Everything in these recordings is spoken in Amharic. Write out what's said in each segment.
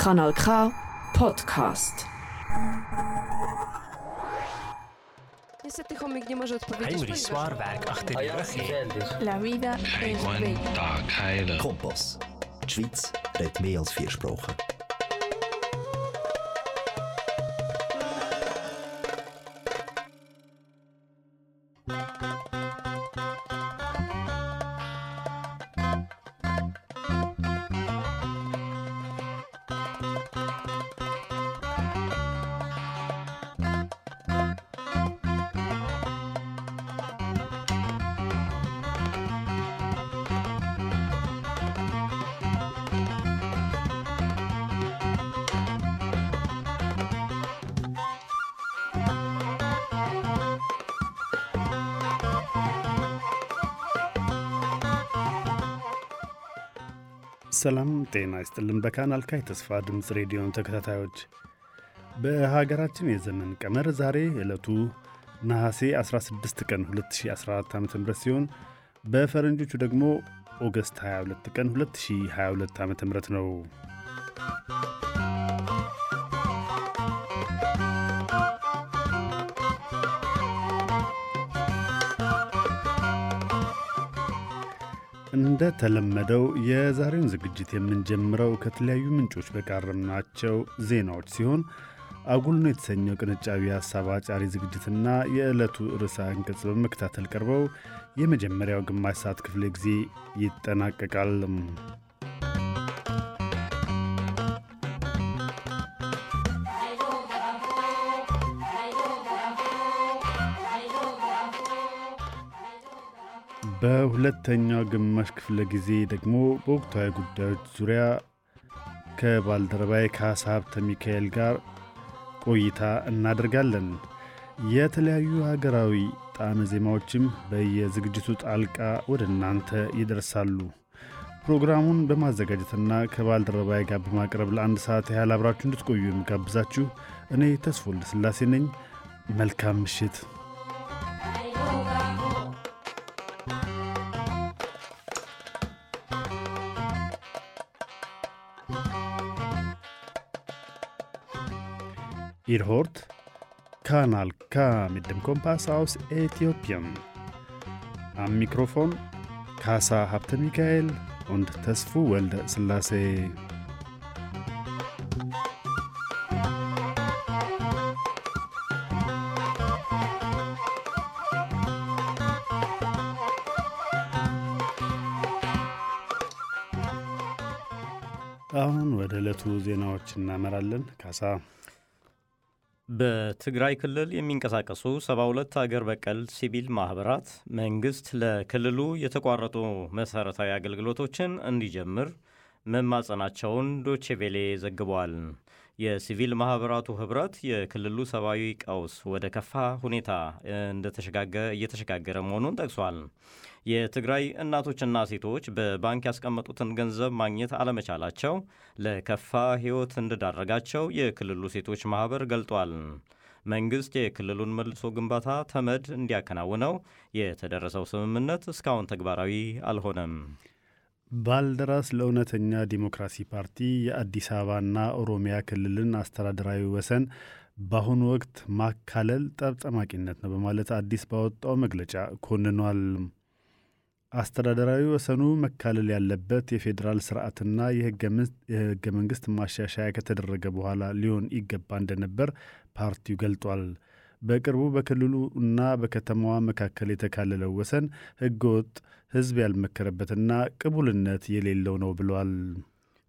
Kanal K Podcast. Niestety chomik nie może odpowiedzieć. Achter die rug. La vida es bella. Kompass. Die Schweiz redet mehr als vier Sprachen. ሰላም ጤና ይስጥልን። በካናል ካ የተስፋ ድምፅ ሬዲዮን ተከታታዮች በሀገራችን የዘመን ቀመር ዛሬ ዕለቱ ነሐሴ 16 ቀን 2014 ዓ ም ሲሆን በፈረንጆቹ ደግሞ ኦገስት 22 ቀን 2022 ዓ ም ነው። እንደተለመደው የዛሬውን ዝግጅት የምንጀምረው ከተለያዩ ምንጮች በቃረምናቸው ዜናዎች ሲሆን አጉል ነው የተሰኘው ቅንጫቢ ሀሳብ አጫሪ ዝግጅትና የዕለቱ ርዕሰ አንቀጽ በመከታተል ቀርበው የመጀመሪያው ግማሽ ሰዓት ክፍለ ጊዜ ይጠናቀቃል። በሁለተኛው ግማሽ ክፍለ ጊዜ ደግሞ በወቅታዊ ጉዳዮች ዙሪያ ከባልደረባይ ካሳ ሀብተ ሚካኤል ጋር ቆይታ እናደርጋለን። የተለያዩ ሀገራዊ ጣዕመ ዜማዎችም በየዝግጅቱ ጣልቃ ወደ እናንተ ይደርሳሉ። ፕሮግራሙን በማዘጋጀትና ከባልደረባይ ጋር በማቅረብ ለአንድ ሰዓት ያህል አብራችሁ እንድትቆዩ የምጋብዛችሁ እኔ ተስፎ ወልደስላሴ ነኝ። መልካም ምሽት። Ihr hört Kanal K mit dem Kompass aus Äthiopien. Am Mikrofon Kasa Habte Michael und Tesfu Welde Selassie. አሁን ወደ ዕለቱ ዜናዎች እናመራለን። ካሳ በትግራይ ክልል የሚንቀሳቀሱ 72 አገር በቀል ሲቪል ማኅበራት መንግሥት ለክልሉ የተቋረጡ መሠረታዊ አገልግሎቶችን እንዲጀምር መማጸናቸውን ዶቼቬሌ ዘግቧል። የሲቪል ማኅበራቱ ኅብረት የክልሉ ሰብአዊ ቀውስ ወደ ከፋ ሁኔታ እየተሸጋገረ መሆኑን ጠቅሷል። የትግራይ እናቶችና ሴቶች በባንክ ያስቀመጡትን ገንዘብ ማግኘት አለመቻላቸው ለከፋ ሕይወት እንደዳረጋቸው የክልሉ ሴቶች ማኅበር ገልጧል። መንግሥት የክልሉን መልሶ ግንባታ ተመድ እንዲያከናውነው የተደረሰው ስምምነት እስካሁን ተግባራዊ አልሆነም። ባልደራስ ለእውነተኛ ዲሞክራሲ ፓርቲ የአዲስ አበባና ኦሮሚያ ክልልን አስተዳደራዊ ወሰን በአሁኑ ወቅት ማካለል ጠብጠማቂነት ነው በማለት አዲስ ባወጣው መግለጫ ኮንኗል። አስተዳደራዊ ወሰኑ መካለል ያለበት የፌዴራል ስርዓትና የህገ መንግስት ማሻሻያ ከተደረገ በኋላ ሊሆን ይገባ እንደነበር ፓርቲው ገልጧል። በቅርቡ በክልሉ እና በከተማዋ መካከል የተካለለው ወሰን ህገወጥ፣ ህዝብ ያልመከረበትና ቅቡልነት የሌለው ነው ብሏል።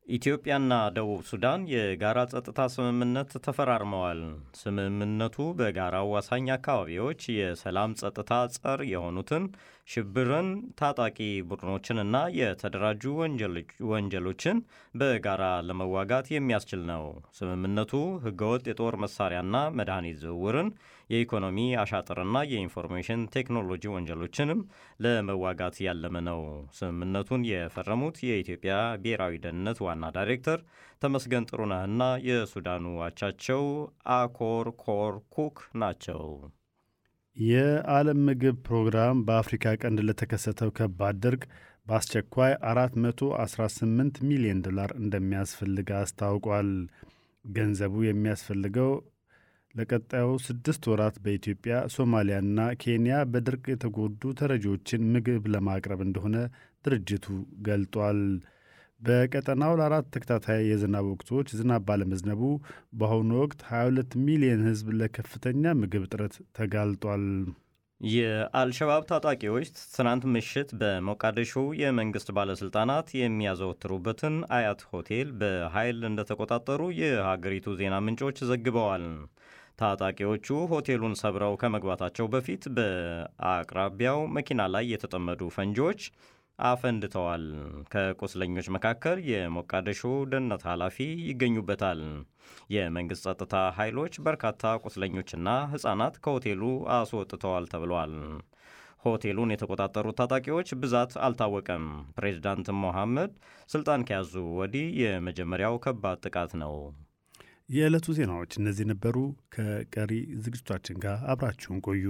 ኢትዮጵያና ደቡብ ሱዳን የጋራ ጸጥታ ስምምነት ተፈራርመዋል። ስምምነቱ በጋራ አዋሳኝ አካባቢዎች የሰላም ጸጥታ ጸር የሆኑትን ሽብርን፣ ታጣቂ ቡድኖችንና የተደራጁ ወንጀሎችን በጋራ ለመዋጋት የሚያስችል ነው። ስምምነቱ ህገወጥ የጦር መሳሪያና መድኃኒት ዝውውርን፣ የኢኮኖሚ አሻጥርና የኢንፎርሜሽን ቴክኖሎጂ ወንጀሎችንም ለመዋጋት ያለመ ነው። ስምምነቱን የፈረሙት የኢትዮጵያ ብሔራዊ ደህንነት ዋና ዳይሬክተር ተመስገን ጥሩነህና የሱዳኑ አቻቸው አኮር ኮር ኩክ ናቸው። የዓለም ምግብ ፕሮግራም በአፍሪካ ቀንድ ለተከሰተው ከባድ ድርቅ በአስቸኳይ 418 ሚሊዮን ዶላር እንደሚያስፈልግ አስታውቋል። ገንዘቡ የሚያስፈልገው ለቀጣዩ ስድስት ወራት በኢትዮጵያ ሶማሊያና ኬንያ በድርቅ የተጎዱ ተረጂዎችን ምግብ ለማቅረብ እንደሆነ ድርጅቱ ገልጧል። በቀጠናው ለአራት ተከታታይ የዝናብ ወቅቶች ዝናብ ባለመዝነቡ በአሁኑ ወቅት 22 ሚሊዮን ሕዝብ ለከፍተኛ ምግብ እጥረት ተጋልጧል። የአልሸባብ ታጣቂዎች ትናንት ምሽት በሞቃዲሾ የመንግስት ባለሥልጣናት የሚያዘወትሩበትን አያት ሆቴል በኃይል እንደተቆጣጠሩ የሀገሪቱ ዜና ምንጮች ዘግበዋል። ታጣቂዎቹ ሆቴሉን ሰብረው ከመግባታቸው በፊት በአቅራቢያው መኪና ላይ የተጠመዱ ፈንጂዎች አፈንድተዋል። ከቁስለኞች መካከል የሞቃዲሾ ደህንነት ኃላፊ ይገኙበታል። የመንግሥት ጸጥታ ኃይሎች በርካታ ቁስለኞችና ሕፃናት ከሆቴሉ አስወጥተዋል ተብሏል። ሆቴሉን የተቆጣጠሩት ታጣቂዎች ብዛት አልታወቀም። ፕሬዚዳንት ሞሐመድ ስልጣን ከያዙ ወዲህ የመጀመሪያው ከባድ ጥቃት ነው። የዕለቱ ዜናዎች እነዚህ ነበሩ። ከቀሪ ዝግጅቶቻችን ጋር አብራችሁን ቆዩ።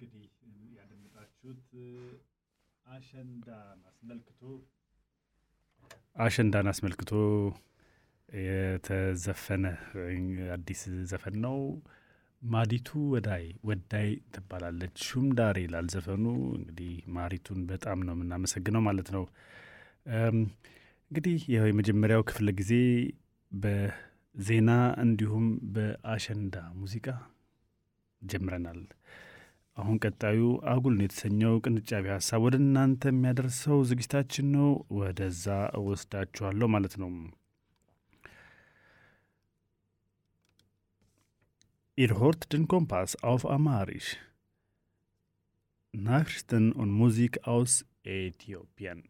እንግዲህ ያደመጣችሁት አሸንዳን አስመልክቶ አሸንዳን አስመልክቶ የተዘፈነ አዲስ ዘፈን ነው። ማዲቱ ወዳይ ወዳይ ትባላለች። ሹምዳሬ ይላል ዘፈኑ። እንግዲህ ማሪቱን በጣም ነው የምናመሰግነው ማለት ነው። እንግዲህ ይኸው የመጀመሪያው ክፍለ ጊዜ በዜና እንዲሁም በአሸንዳ ሙዚቃ ጀምረናል። አሁን ቀጣዩ አጉል የተሰኘው ቅንጫቢ ሀሳብ ወደ እናንተ የሚያደርሰው ዝግጅታችን ነው። ወደዛ እወስዳችኋለሁ ማለት ነው። Ihr hört den Kompass auf Amharisch. Nachrichten und Musik aus Äthiopien.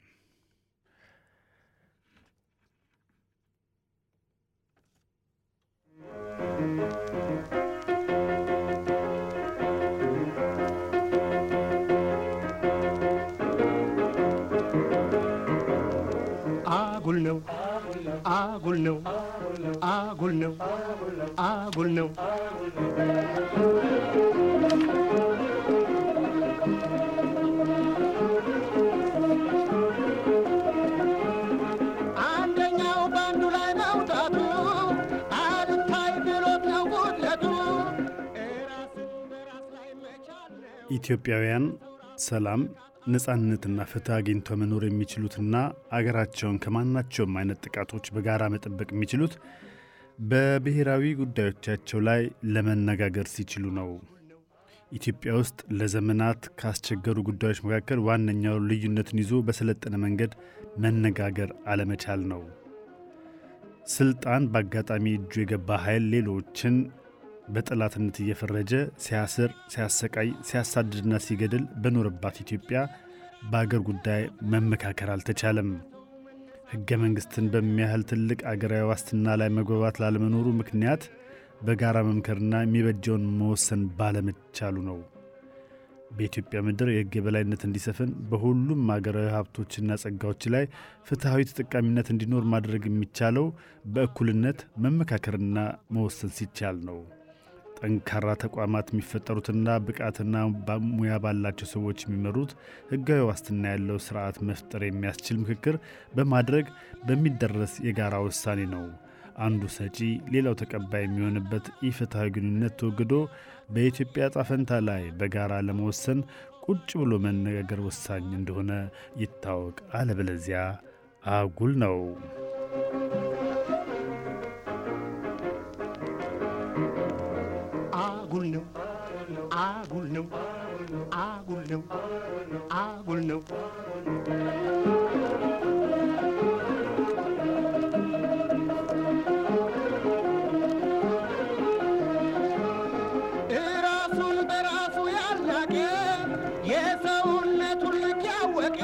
አጉል ነው አጉል ነው አጉል ነው። ኢትዮጵያውያን ሰላም፣ ነጻነትና ፍትህ አግኝተው መኖር የሚችሉትና አገራቸውን ከማናቸውም አይነት ጥቃቶች በጋራ መጠበቅ የሚችሉት በብሔራዊ ጉዳዮቻቸው ላይ ለመነጋገር ሲችሉ ነው። ኢትዮጵያ ውስጥ ለዘመናት ካስቸገሩ ጉዳዮች መካከል ዋነኛው ልዩነትን ይዞ በሰለጠነ መንገድ መነጋገር አለመቻል ነው። ስልጣን በአጋጣሚ እጁ የገባ ኃይል ሌሎችን በጠላትነት እየፈረጀ ሲያስር፣ ሲያሰቃይ፣ ሲያሳድድና ሲገድል በኖረባት ኢትዮጵያ በአገር ጉዳይ መመካከር አልተቻለም። ሕገ መንግሥትን በሚያህል ትልቅ አገራዊ ዋስትና ላይ መግባባት ላለመኖሩ ምክንያት በጋራ መምከርና የሚበጀውን መወሰን ባለመቻሉ ነው። በኢትዮጵያ ምድር የሕግ የበላይነት እንዲሰፍን በሁሉም አገራዊ ሀብቶችና ጸጋዎች ላይ ፍትሐዊ ተጠቃሚነት እንዲኖር ማድረግ የሚቻለው በእኩልነት መመካከርና መወሰን ሲቻል ነው። ጠንካራ ተቋማት የሚፈጠሩትና ብቃትና ሙያ ባላቸው ሰዎች የሚመሩት ሕጋዊ ዋስትና ያለው ስርዓት መፍጠር የሚያስችል ምክክር በማድረግ በሚደረስ የጋራ ውሳኔ ነው። አንዱ ሰጪ ሌላው ተቀባይ የሚሆንበት ኢፍትሐዊ ግንኙነት ተወግዶ በኢትዮጵያ ዕጣ ፈንታ ላይ በጋራ ለመወሰን ቁጭ ብሎ መነጋገር ወሳኝ እንደሆነ ይታወቅ። አለበለዚያ አጉል ነው። ነው? አጉል ነው? አጉል ነው? ራሱን በራሱ ያላቀ የሰውነቱን ልክ ያወቀ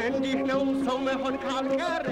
እንዲህ ነው ሰው መሆን ካልቀረ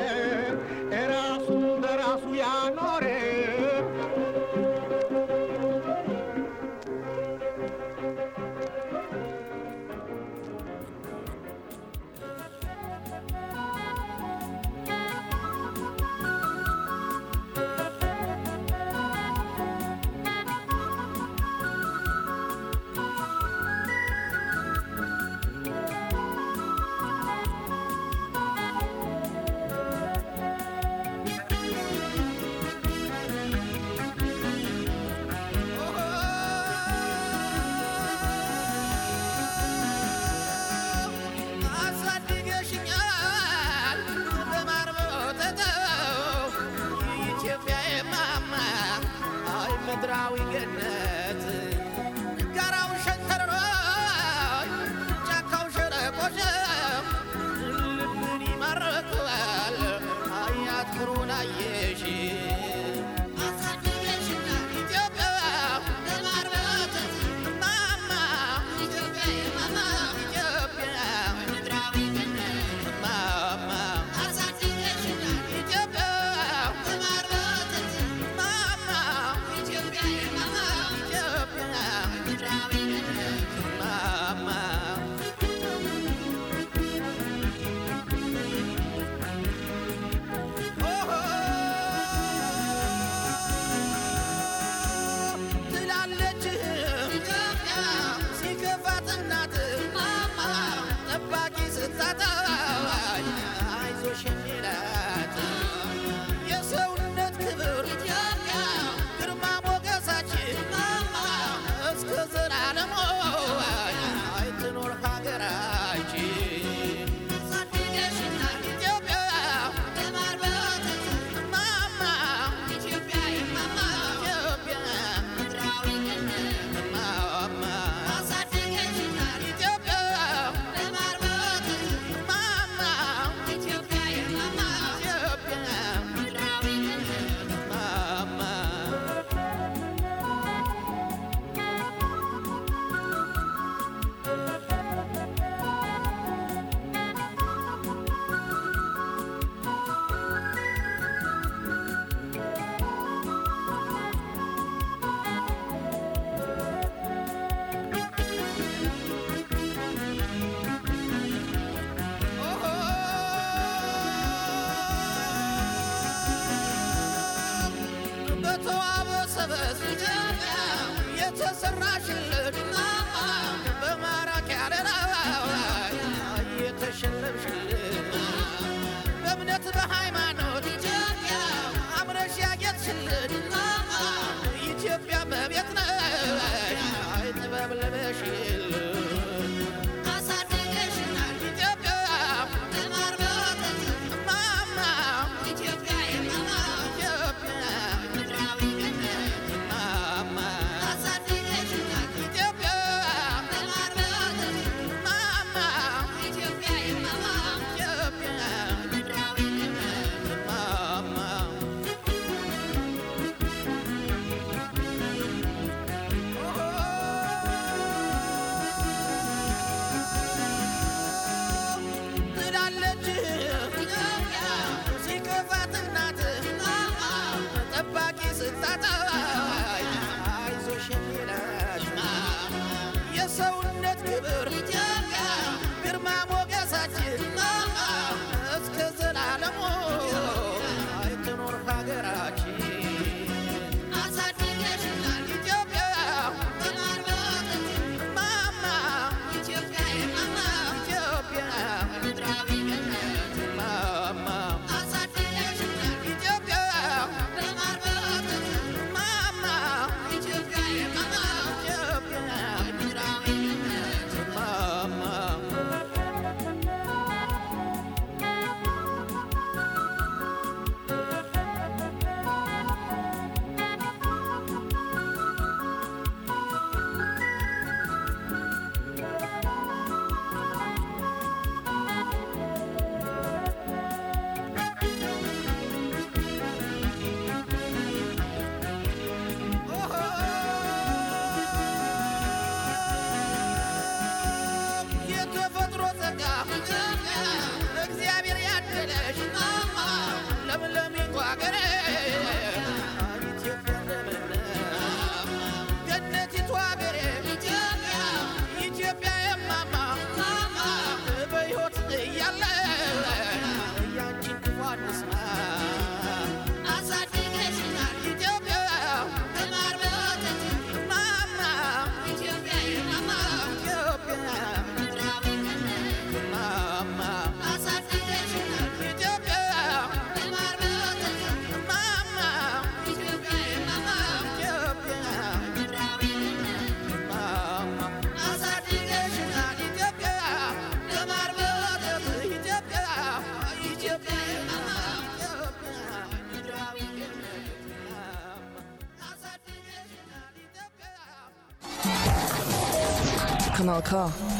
Kanal K.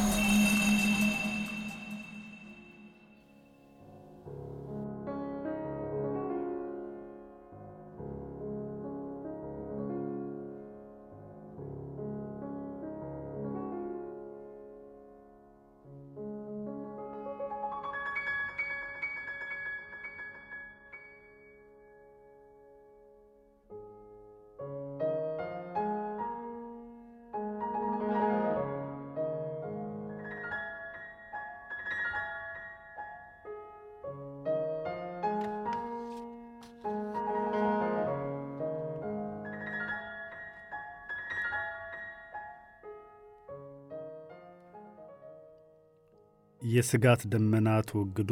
የስጋት ደመና ተወግዶ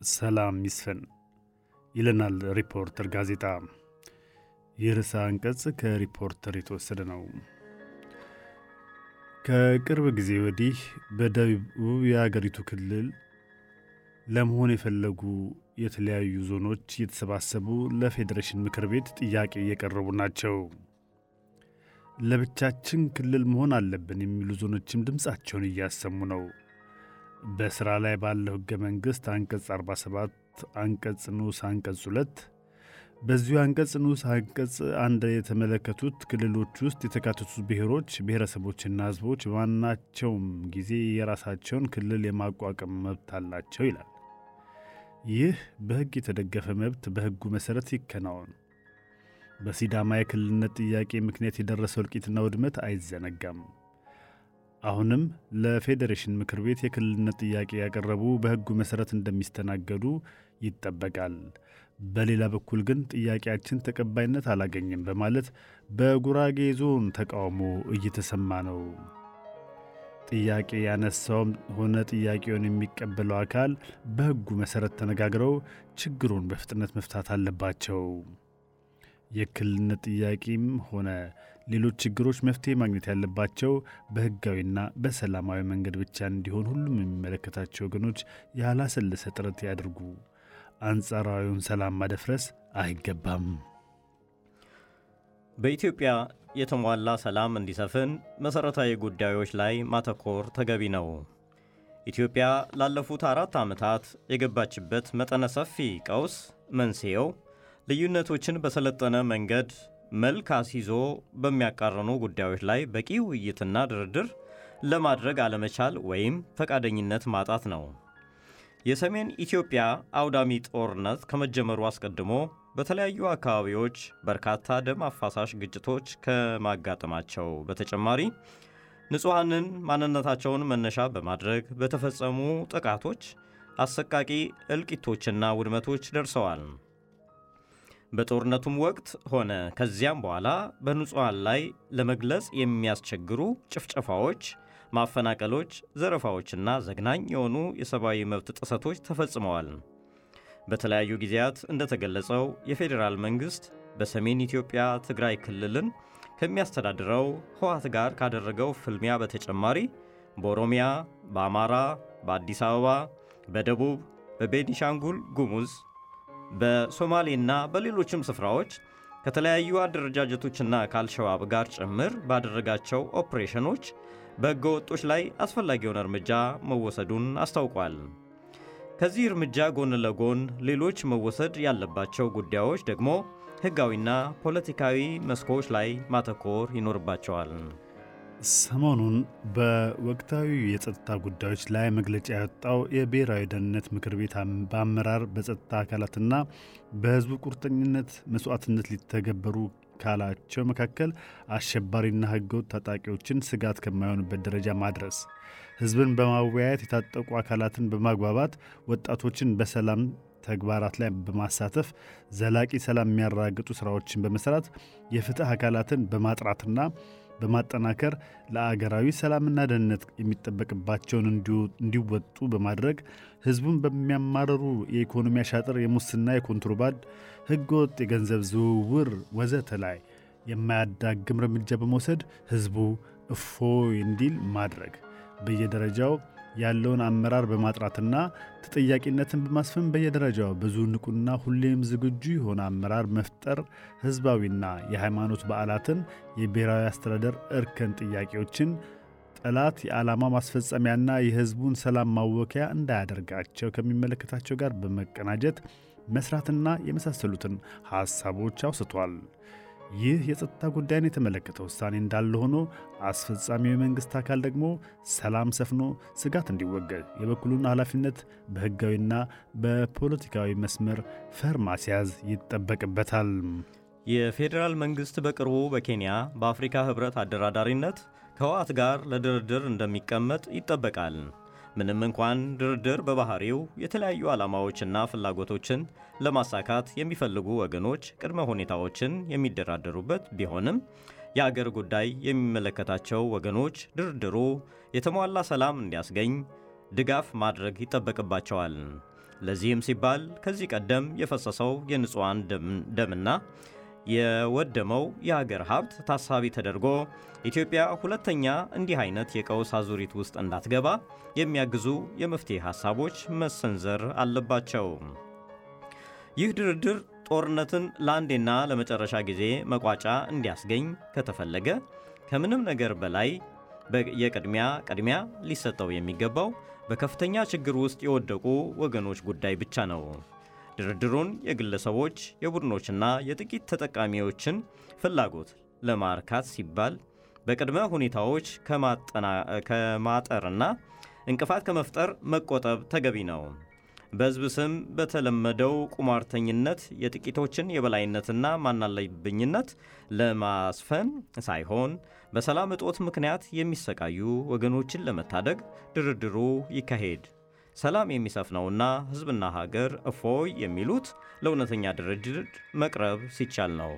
ሰላም ይስፈን ይለናል ሪፖርተር ጋዜጣ። ይህ ርዕሰ አንቀጽ ከሪፖርተር የተወሰደ ነው። ከቅርብ ጊዜ ወዲህ በደቡብ የአገሪቱ ክልል ለመሆን የፈለጉ የተለያዩ ዞኖች እየተሰባሰቡ ለፌዴሬሽን ምክር ቤት ጥያቄ እየቀረቡ ናቸው። ለብቻችን ክልል መሆን አለብን የሚሉ ዞኖችም ድምፃቸውን እያሰሙ ነው። በሥራ ላይ ባለው ሕገ መንግሥት አንቀጽ 47 አንቀጽ ንዑስ አንቀጽ 2 በዚሁ አንቀጽ ንዑስ አንቀጽ አንድ የተመለከቱት ክልሎች ውስጥ የተካተቱት ብሔሮች፣ ብሔረሰቦችና ሕዝቦች በማናቸውም ጊዜ የራሳቸውን ክልል የማቋቋም መብት አላቸው ይላል። ይህ በሕግ የተደገፈ መብት በሕጉ መሠረት ይከናወን። በሲዳማ የክልልነት ጥያቄ ምክንያት የደረሰው እልቂትና ውድመት አይዘነጋም። አሁንም ለፌዴሬሽን ምክር ቤት የክልልነት ጥያቄ ያቀረቡ በሕጉ መሠረት እንደሚስተናገዱ ይጠበቃል። በሌላ በኩል ግን ጥያቄያችን ተቀባይነት አላገኝም በማለት በጉራጌ ዞን ተቃውሞ እየተሰማ ነው። ጥያቄ ያነሳውም ሆነ ጥያቄውን የሚቀበለው አካል በሕጉ መሠረት ተነጋግረው ችግሩን በፍጥነት መፍታት አለባቸው። የክልልነት ጥያቄም ሆነ ሌሎች ችግሮች መፍትሄ ማግኘት ያለባቸው በሕጋዊና በሰላማዊ መንገድ ብቻ እንዲሆን ሁሉም የሚመለከታቸው ወገኖች ያላሰለሰ ጥረት ያድርጉ። አንጻራዊውን ሰላም ማደፍረስ አይገባም። በኢትዮጵያ የተሟላ ሰላም እንዲሰፍን መሠረታዊ ጉዳዮች ላይ ማተኮር ተገቢ ነው። ኢትዮጵያ ላለፉት አራት ዓመታት የገባችበት መጠነ ሰፊ ቀውስ መንስኤው ልዩነቶችን በሰለጠነ መንገድ መልክ አስይዞ በሚያቃረኑ ጉዳዮች ላይ በቂ ውይይትና ድርድር ለማድረግ አለመቻል ወይም ፈቃደኝነት ማጣት ነው። የሰሜን ኢትዮጵያ አውዳሚ ጦርነት ከመጀመሩ አስቀድሞ በተለያዩ አካባቢዎች በርካታ ደም አፋሳሽ ግጭቶች ከማጋጠማቸው በተጨማሪ ንጹሐንን ማንነታቸውን መነሻ በማድረግ በተፈጸሙ ጥቃቶች አሰቃቂ እልቂቶችና ውድመቶች ደርሰዋል። በጦርነቱም ወቅት ሆነ ከዚያም በኋላ በንጹሐን ላይ ለመግለጽ የሚያስቸግሩ ጭፍጨፋዎች፣ ማፈናቀሎች፣ ዘረፋዎችና ዘግናኝ የሆኑ የሰብአዊ መብት ጥሰቶች ተፈጽመዋል። በተለያዩ ጊዜያት እንደተገለጸው የፌዴራል መንግሥት በሰሜን ኢትዮጵያ ትግራይ ክልልን ከሚያስተዳድረው ህወሓት ጋር ካደረገው ፍልሚያ በተጨማሪ በኦሮሚያ፣ በአማራ፣ በአዲስ አበባ፣ በደቡብ፣ በቤኒሻንጉል ጉሙዝ፣ በሶማሌና በሌሎችም ስፍራዎች ከተለያዩ አደረጃጀቶችና ከአልሸባብ ጋር ጭምር ባደረጋቸው ኦፕሬሽኖች በሕገ ወጦች ላይ አስፈላጊውን እርምጃ መወሰዱን አስታውቋል። ከዚህ እርምጃ ጎን ለጎን ሌሎች መወሰድ ያለባቸው ጉዳዮች ደግሞ ሕጋዊና ፖለቲካዊ መስኮች ላይ ማተኮር ይኖርባቸዋል። ሰሞኑን በወቅታዊ የጸጥታ ጉዳዮች ላይ መግለጫ ያወጣው የብሔራዊ ደህንነት ምክር ቤት በአመራር በጸጥታ አካላትና በሕዝቡ ቁርጠኝነት መስዋዕትነት ሊተገበሩ ካላቸው መካከል አሸባሪና ሕገወጥ ታጣቂዎችን ስጋት ከማይሆንበት ደረጃ ማድረስ፣ ሕዝብን በማወያየት የታጠቁ አካላትን በማግባባት ወጣቶችን በሰላም ተግባራት ላይ በማሳተፍ ዘላቂ ሰላም የሚያረጋግጡ ስራዎችን በመስራት የፍትህ አካላትን በማጥራትና በማጠናከር ለአገራዊ ሰላምና ደህንነት የሚጠበቅባቸውን እንዲወጡ በማድረግ ህዝቡን በሚያማርሩ የኢኮኖሚ አሻጥር፣ የሙስና፣ የኮንትሮባንድ፣ ህገወጥ የገንዘብ ዝውውር ወዘተ ላይ የማያዳግም እርምጃ በመውሰድ ህዝቡ እፎይ እንዲል ማድረግ። በየደረጃው ያለውን አመራር በማጥራትና ተጠያቂነትን በማስፈን በየደረጃው ብዙ ንቁና ሁሌም ዝግጁ የሆነ አመራር መፍጠር ህዝባዊና የሃይማኖት በዓላትን፣ የብሔራዊ አስተዳደር እርከን ጥያቄዎችን ጠላት የዓላማ ማስፈጸሚያና የህዝቡን ሰላም ማወኪያ እንዳያደርጋቸው ከሚመለከታቸው ጋር በመቀናጀት መስራትና የመሳሰሉትን ሐሳቦች አውስቷል። ይህ የጸጥታ ጉዳይን የተመለከተ ውሳኔ እንዳለ ሆኖ አስፈጻሚው የመንግሥት አካል ደግሞ ሰላም ሰፍኖ ስጋት እንዲወገድ የበኩሉን ኃላፊነት በሕጋዊና በፖለቲካዊ መስመር ፈር ማስያዝ ይጠበቅበታል። የፌዴራል መንግሥት በቅርቡ በኬንያ በአፍሪካ ህብረት አደራዳሪነት ከህወሓት ጋር ለድርድር እንደሚቀመጥ ይጠበቃል። ምንም እንኳን ድርድር በባህሪው የተለያዩ ዓላማዎችና ፍላጎቶችን ለማሳካት የሚፈልጉ ወገኖች ቅድመ ሁኔታዎችን የሚደራደሩበት ቢሆንም የአገር ጉዳይ የሚመለከታቸው ወገኖች ድርድሩ የተሟላ ሰላም እንዲያስገኝ ድጋፍ ማድረግ ይጠበቅባቸዋል። ለዚህም ሲባል ከዚህ ቀደም የፈሰሰው የንጹሐን ደምና የወደመው የሀገር ሀብት ታሳቢ ተደርጎ ኢትዮጵያ ሁለተኛ እንዲህ አይነት የቀውስ አዙሪት ውስጥ እንዳትገባ የሚያግዙ የመፍትሄ ሐሳቦች መሰንዘር አለባቸው። ይህ ድርድር ጦርነትን ለአንዴና ለመጨረሻ ጊዜ መቋጫ እንዲያስገኝ ከተፈለገ ከምንም ነገር በላይ የቅድሚያ ቅድሚያ ሊሰጠው የሚገባው በከፍተኛ ችግር ውስጥ የወደቁ ወገኖች ጉዳይ ብቻ ነው። ድርድሩን የግለሰቦች የቡድኖችና የጥቂት ተጠቃሚዎችን ፍላጎት ለማርካት ሲባል በቅድመ ሁኔታዎች ከማጠርና እንቅፋት ከመፍጠር መቆጠብ ተገቢ ነው። በሕዝብ ስም በተለመደው ቁማርተኝነት የጥቂቶችን የበላይነትና ማናለብኝነት ለማስፈን ሳይሆን በሰላም እጦት ምክንያት የሚሰቃዩ ወገኖችን ለመታደግ ድርድሩ ይካሄድ። ሰላም የሚሰፍነውና ሕዝብና ሀገር እፎይ የሚሉት ለእውነተኛ ድርድር መቅረብ ሲቻል ነው።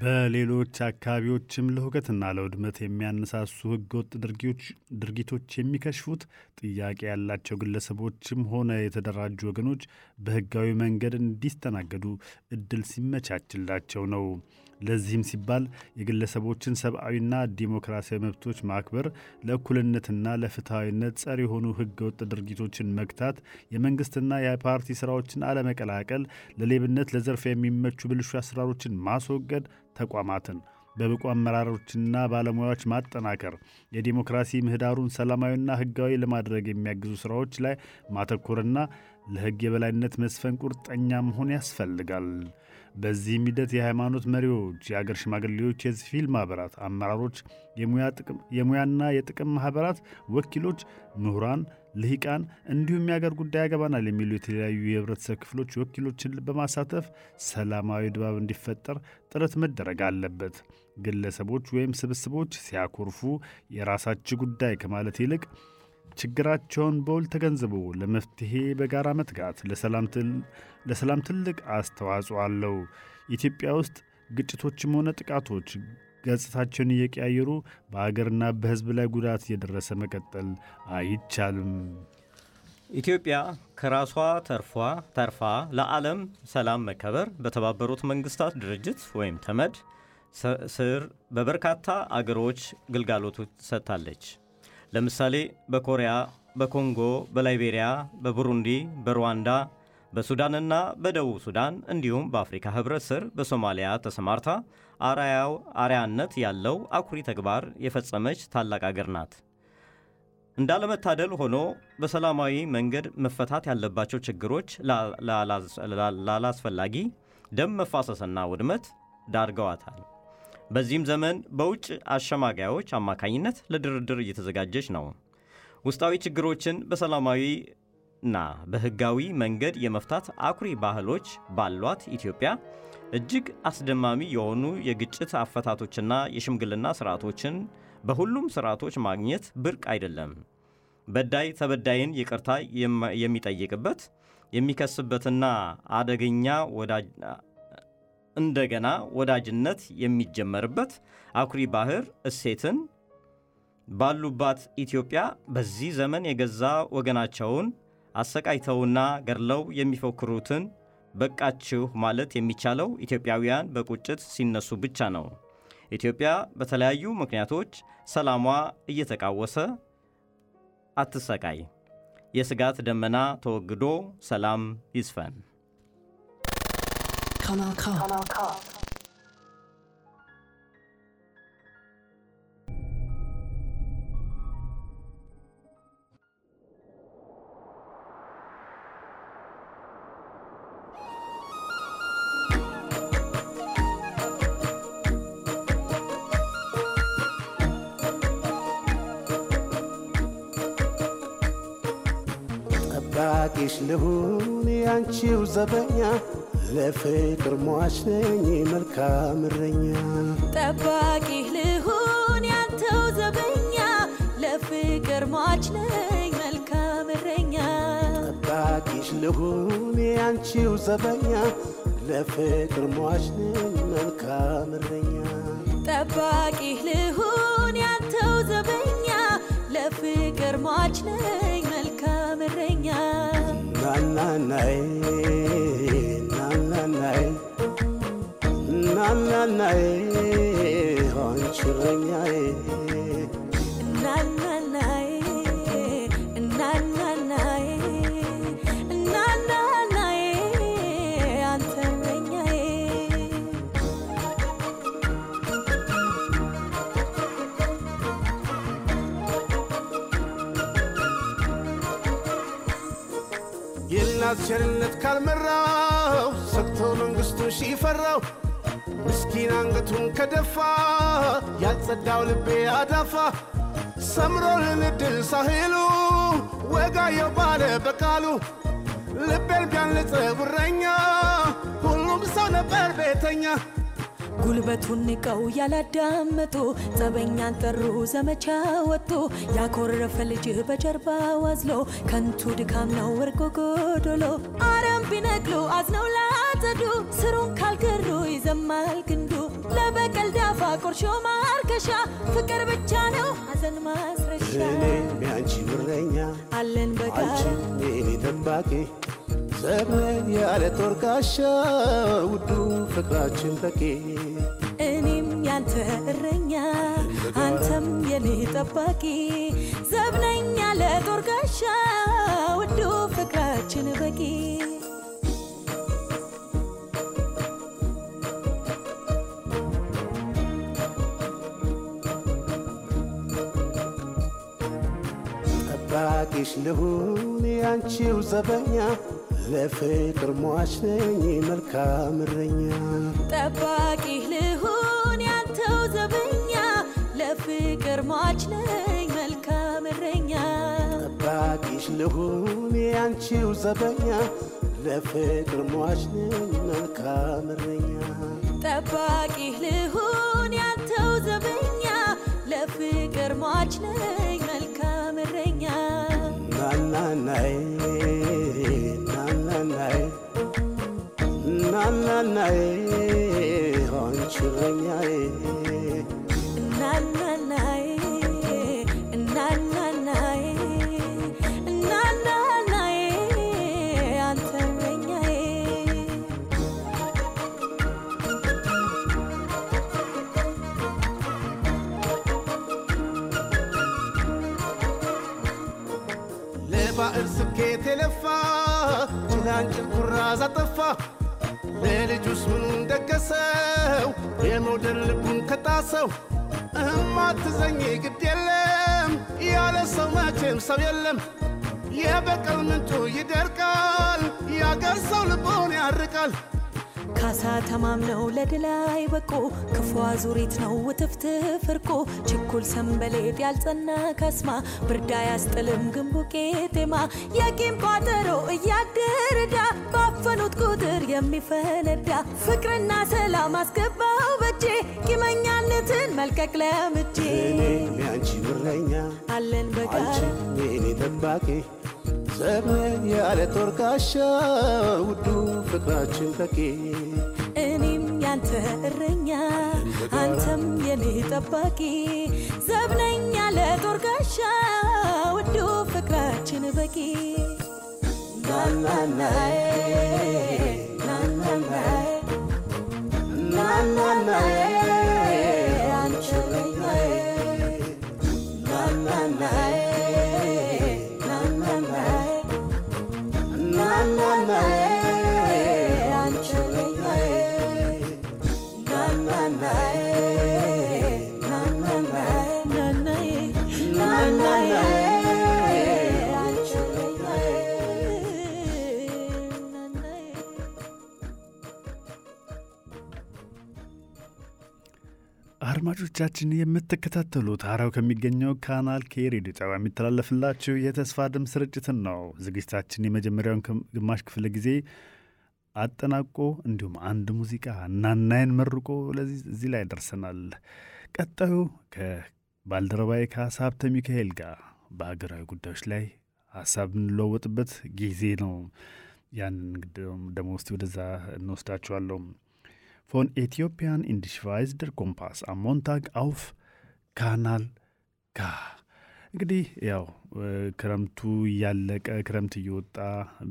በሌሎች አካባቢዎችም ለሁከትና ለውድመት የሚያነሳሱ ህገወጥ ድርጊቶች የሚከሽፉት ጥያቄ ያላቸው ግለሰቦችም ሆነ የተደራጁ ወገኖች በህጋዊ መንገድ እንዲስተናገዱ እድል ሲመቻችላቸው ነው። ለዚህም ሲባል የግለሰቦችን ሰብአዊና ዲሞክራሲያዊ መብቶች ማክበር፣ ለእኩልነትና ለፍትሐዊነት ጸር የሆኑ ህገወጥ ድርጊቶችን መግታት፣ የመንግስትና የፓርቲ ስራዎችን አለመቀላቀል፣ ለሌብነት ለዘርፊያ የሚመቹ ብልሹ አሰራሮችን ማስወገድ፣ ተቋማትን በብቁ አመራሮችና ባለሙያዎች ማጠናከር፣ የዲሞክራሲ ምህዳሩን ሰላማዊና ህጋዊ ለማድረግ የሚያግዙ ስራዎች ላይ ማተኮርና ለህግ የበላይነት መስፈን ቁርጠኛ መሆን ያስፈልጋል። በዚህም ሂደት የሃይማኖት መሪዎች፣ የአገር ሽማግሌዎች፣ የሲቪል ማኅበራት አመራሮች፣ የሙያና የጥቅም ማኅበራት ወኪሎች፣ ምሁራን፣ ልሂቃን እንዲሁም የአገር ጉዳይ ያገባናል የሚሉ የተለያዩ የህብረተሰብ ክፍሎች ወኪሎችን በማሳተፍ ሰላማዊ ድባብ እንዲፈጠር ጥረት መደረግ አለበት። ግለሰቦች ወይም ስብስቦች ሲያኮርፉ የራሳችሁ ጉዳይ ከማለት ይልቅ ችግራቸውን በውል ተገንዝቦ ለመፍትሄ በጋራ መትጋት ለሰላም ትልቅ አስተዋጽኦ አለው። ኢትዮጵያ ውስጥ ግጭቶችም ሆነ ጥቃቶች ገጽታቸውን እየቀያየሩ በአገርና በሕዝብ ላይ ጉዳት እየደረሰ መቀጠል አይቻልም። ኢትዮጵያ ከራሷ ተርፏ ተርፋ ለዓለም ሰላም መከበር በተባበሩት መንግስታት ድርጅት ወይም ተመድ ስር በበርካታ አገሮች ግልጋሎቶች ሰጥታለች። ለምሳሌ በኮሪያ፣ በኮንጎ፣ በላይቤሪያ፣ በቡሩንዲ፣ በሩዋንዳ፣ በሱዳንና በደቡብ ሱዳን እንዲሁም በአፍሪካ ህብረት ስር በሶማሊያ ተሰማርታ አርአያው አርያነት ያለው አኩሪ ተግባር የፈጸመች ታላቅ አገር ናት። እንዳለመታደል ሆኖ በሰላማዊ መንገድ መፈታት ያለባቸው ችግሮች ላላስፈላጊ ደም መፋሰስና ውድመት ዳርገዋታል። በዚህም ዘመን በውጭ አሸማጋዮች አማካኝነት ለድርድር እየተዘጋጀች ነው። ውስጣዊ ችግሮችን በሰላማዊና በህጋዊ መንገድ የመፍታት አኩሪ ባህሎች ባሏት ኢትዮጵያ እጅግ አስደማሚ የሆኑ የግጭት አፈታቶችና የሽምግልና ስርዓቶችን በሁሉም ስርዓቶች ማግኘት ብርቅ አይደለም። በዳይ ተበዳይን ይቅርታ የሚጠይቅበት የሚከስበትና አደገኛ እንደገና ወዳጅነት የሚጀመርበት አኩሪ ባህር እሴትን ባሉባት ኢትዮጵያ በዚህ ዘመን የገዛ ወገናቸውን አሰቃይተውና ገድለው የሚፎክሩትን በቃችሁ ማለት የሚቻለው ኢትዮጵያውያን በቁጭት ሲነሱ ብቻ ነው። ኢትዮጵያ በተለያዩ ምክንያቶች ሰላሟ እየተቃወሰ አትሰቃይ። የስጋት ደመና ተወግዶ ሰላም ይስፈን። Kanal K. ጠባቂሽ ልሁን ያንቺው ዘበኛ ለፍቅር ሟች ነኝ መልካም እረኛ። ጠባቂህ ልሁን ያንተው ዘበኛ ለፍቅር ሟች ነኝ መልካም እረኛ። ጠባቂሽ ልሁን ያንቺው ዘበኛ ለፍቅር ሟች ነኝ መልካም እረኛ። ጠባቂህ ልሁን ያንተው ዘበኛ ለፍቅር ሟች ነኝ መልካም እረኛ። ናናናይ ናናናይ ናናናይ አንቺ እረኛዬ እናናናዬ እናናናዬ እናናናዬ አንተ እረኛዬ የእናት ቸርነት ካልመራው መንግሥቱን ሺፈራው ምስኪን አንገቱን ከደፋ ያልጸዳው ልቤ አዳፋ። ሰምሮልን እድል ሳህሉ ወጋየው ባለ በቃሉ። ልቤን ቢያንጽ ጉረኛ ሁሉም ሰው ነበር ቤተኛ። ጉልበቱን ንቀው ያላዳመጡ ጸበኛን ጠሩ ዘመቻ ወጥቶ። ያኮረፈ ልጅ በጀርባ ዋዝሎ ከንቱ ድካም ነው ወርቆ ጎዶሎ። አረም ቢነቅሉ አዝነው ላጸዱ ስሩን ካልገሩ ይዘማል ግንዱ። ለበቀል ዳፋ ቁርሾ ማርከሻ ፍቅር ብቻ ነው ሐዘን ማስረሻ። እኔም ያንቺ ምረኛ አለን በጋራ። የኔ ጠባቂ። ዘመን ያለ ጦር ጋሻ ውዱ ፍቅራችን በቂ። እኔም ያንተ እረኛ አንተም የኔ ጠባቂ። ዘብነኛ ለጦር ጋሻ ውዱ ፍቅራችን በቂ ጠባቂሽ ልሁን ያንቺው ዘበኛ ለፍቅር ሟች ነኝ መልካም እረኛ። ጠባቂህ ልሁን ያንተው ዘበኛ ለፍቅር ሟች ነኝ መልካም እረኛ። ጠባቂሽ ልሁን ያንቺው ዘበኛ ለፍቅር ሟች ነኝ መልካም እረኛ። ጠባቂህ ልሁን ያንተው ዘበኛ ለፍቅር ሟች ነኝ ናናናይ ናናናይ ስኬት የለፋ ጭላንጭል ኩራዝ አጠፋ። ለልጁስ ምኑን ደገሰው? የመውደድ ልቡን ከጣሰው። እህም አትዘኝ ግድ የለም ያለ ሰው መቼም ሰው የለም። የበቀል ምንጩ ይደርቃል ያገር ሰው ልቦን ያርቃል ካሳ ተማምነው ለድል አይበቁ። ክፉ አዙሪት ነው ውትፍትፍ እርቁ ችኩል ሰንበሌጥ ያልጸና ካስማ ብርዳ ያስጥልም ግንቡ ቄጤማ። የቂም ቋጠሮ እያደረዳ ባፈኑት ቁጥር የሚፈነዳ። ፍቅርና ሰላም አስገባው በጄ። ቂመኛነትን መልቀቅ ለምጄ። ያንቺ ምረኛ። አለን የኔ ጠባቂ ዘመን ያለ ጦር ጋሻ ውዱ ፍቅራችን በቂ እኔም ያንተ እረኛ አንተም የኔ ጠባቂ ዘብነኛ ለጦር ጋሻ ውዱ ፍቅራችን በቂ ናናናይ አድማጮቻችን የምትከታተሉት ሀራው ከሚገኘው ካናል ኬ ሬዲዮ ጣቢያ የሚተላለፍላችሁ የተስፋ ድምፅ ስርጭትን ነው። ዝግጅታችን የመጀመሪያውን ግማሽ ክፍለ ጊዜ አጠናቆ እንዲሁም አንድ ሙዚቃ እናናይን መርቆ ለዚህ እዚህ ላይ ደርሰናል። ቀጣዩ ከባልደረባዬ ከሀሳብተ ሚካኤል ጋር በሀገራዊ ጉዳዮች ላይ ሀሳብ የምንለወጥበት ጊዜ ነው። ያንን ደግሞ ውስጥ ወደዛ እንወስዳችኋለሁ። von Äthiopien in die Schweiz der Kompass am Montag auf ካናል ካ እንግዲህ ያው ክረምቱ እያለቀ ክረምት እየወጣ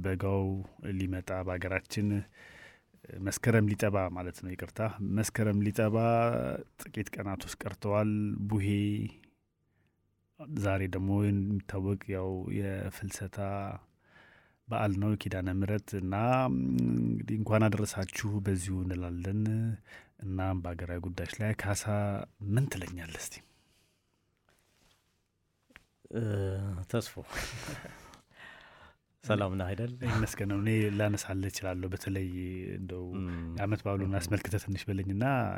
በጋው ሊመጣ በሀገራችን መስከረም ሊጠባ ማለት ነው። ይቅርታ መስከረም ሊጠባ ጥቂት ቀናት ውስጥ ቀርተዋል። ቡሄ ዛሬ ደግሞ የሚታወቅ ያው የፍልሰታ በዓል ነው ኪዳነ ምሕረት እና እንግዲህ እንኳን አደረሳችሁ በዚሁ እንላለን። እናም በሀገራዊ ጉዳዮች ላይ ካሳ ምን ትለኛለህ እስቲ? ተስፎ ሰላም ነህ አይደል? ይመስገን ነው። እኔ ላነሳልህ እችላለሁ። በተለይ እንደው የዓመት በዓሉን አስመልክተህ ትንሽ